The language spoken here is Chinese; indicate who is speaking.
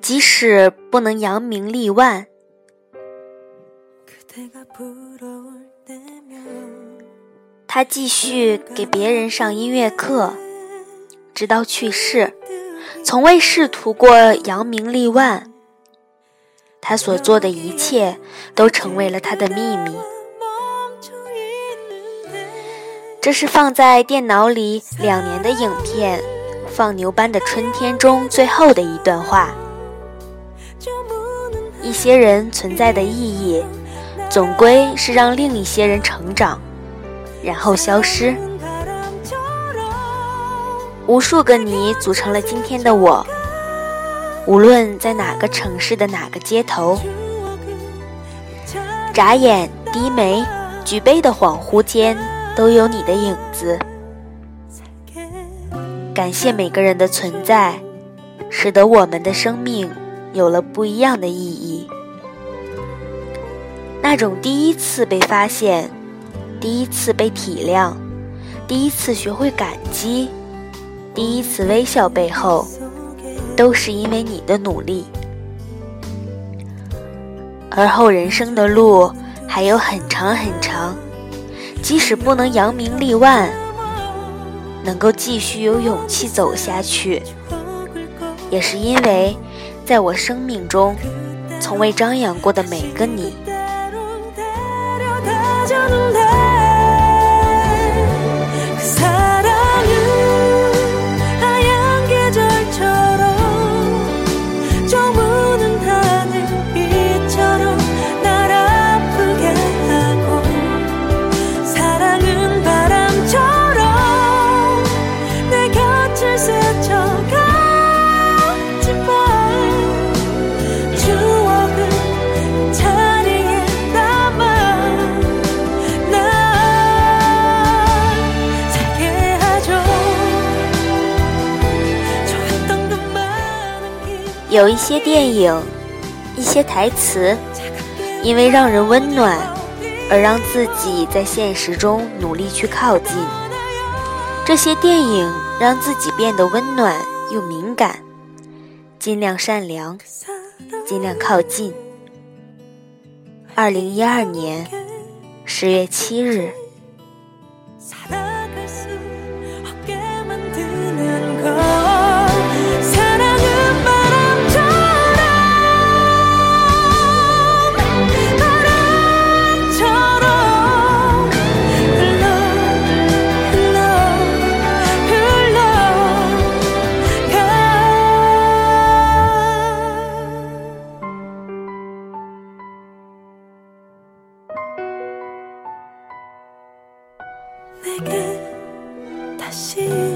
Speaker 1: 即使不能扬名立万，他继续给别人上音乐课，直到去世，从未试图过扬名立万。他所做的一切都成为了他的秘密。这是放在电脑里两年的影片《放牛班的春天》中最后的一段话。一些人存在的意义，总归是让另一些人成长，然后消失。无数个你组成了今天的我。无论在哪个城市的哪个街头，眨眼、低眉、举杯的恍惚间，都有你的影子。感谢每个人的存在，使得我们的生命有了不一样的意义。那种第一次被发现，第一次被体谅，第一次学会感激，第一次微笑背后。都是因为你的努力，而后人生的路还有很长很长。即使不能扬名立万，能够继续有勇气走下去，也是因为在我生命中从未张扬过的每个你。有一些电影，一些台词，因为让人温暖，而让自己在现实中努力去靠近。这些电影让自己变得温暖又敏感，尽量善良，尽量靠近。二零一二年十月七日。 내게 다시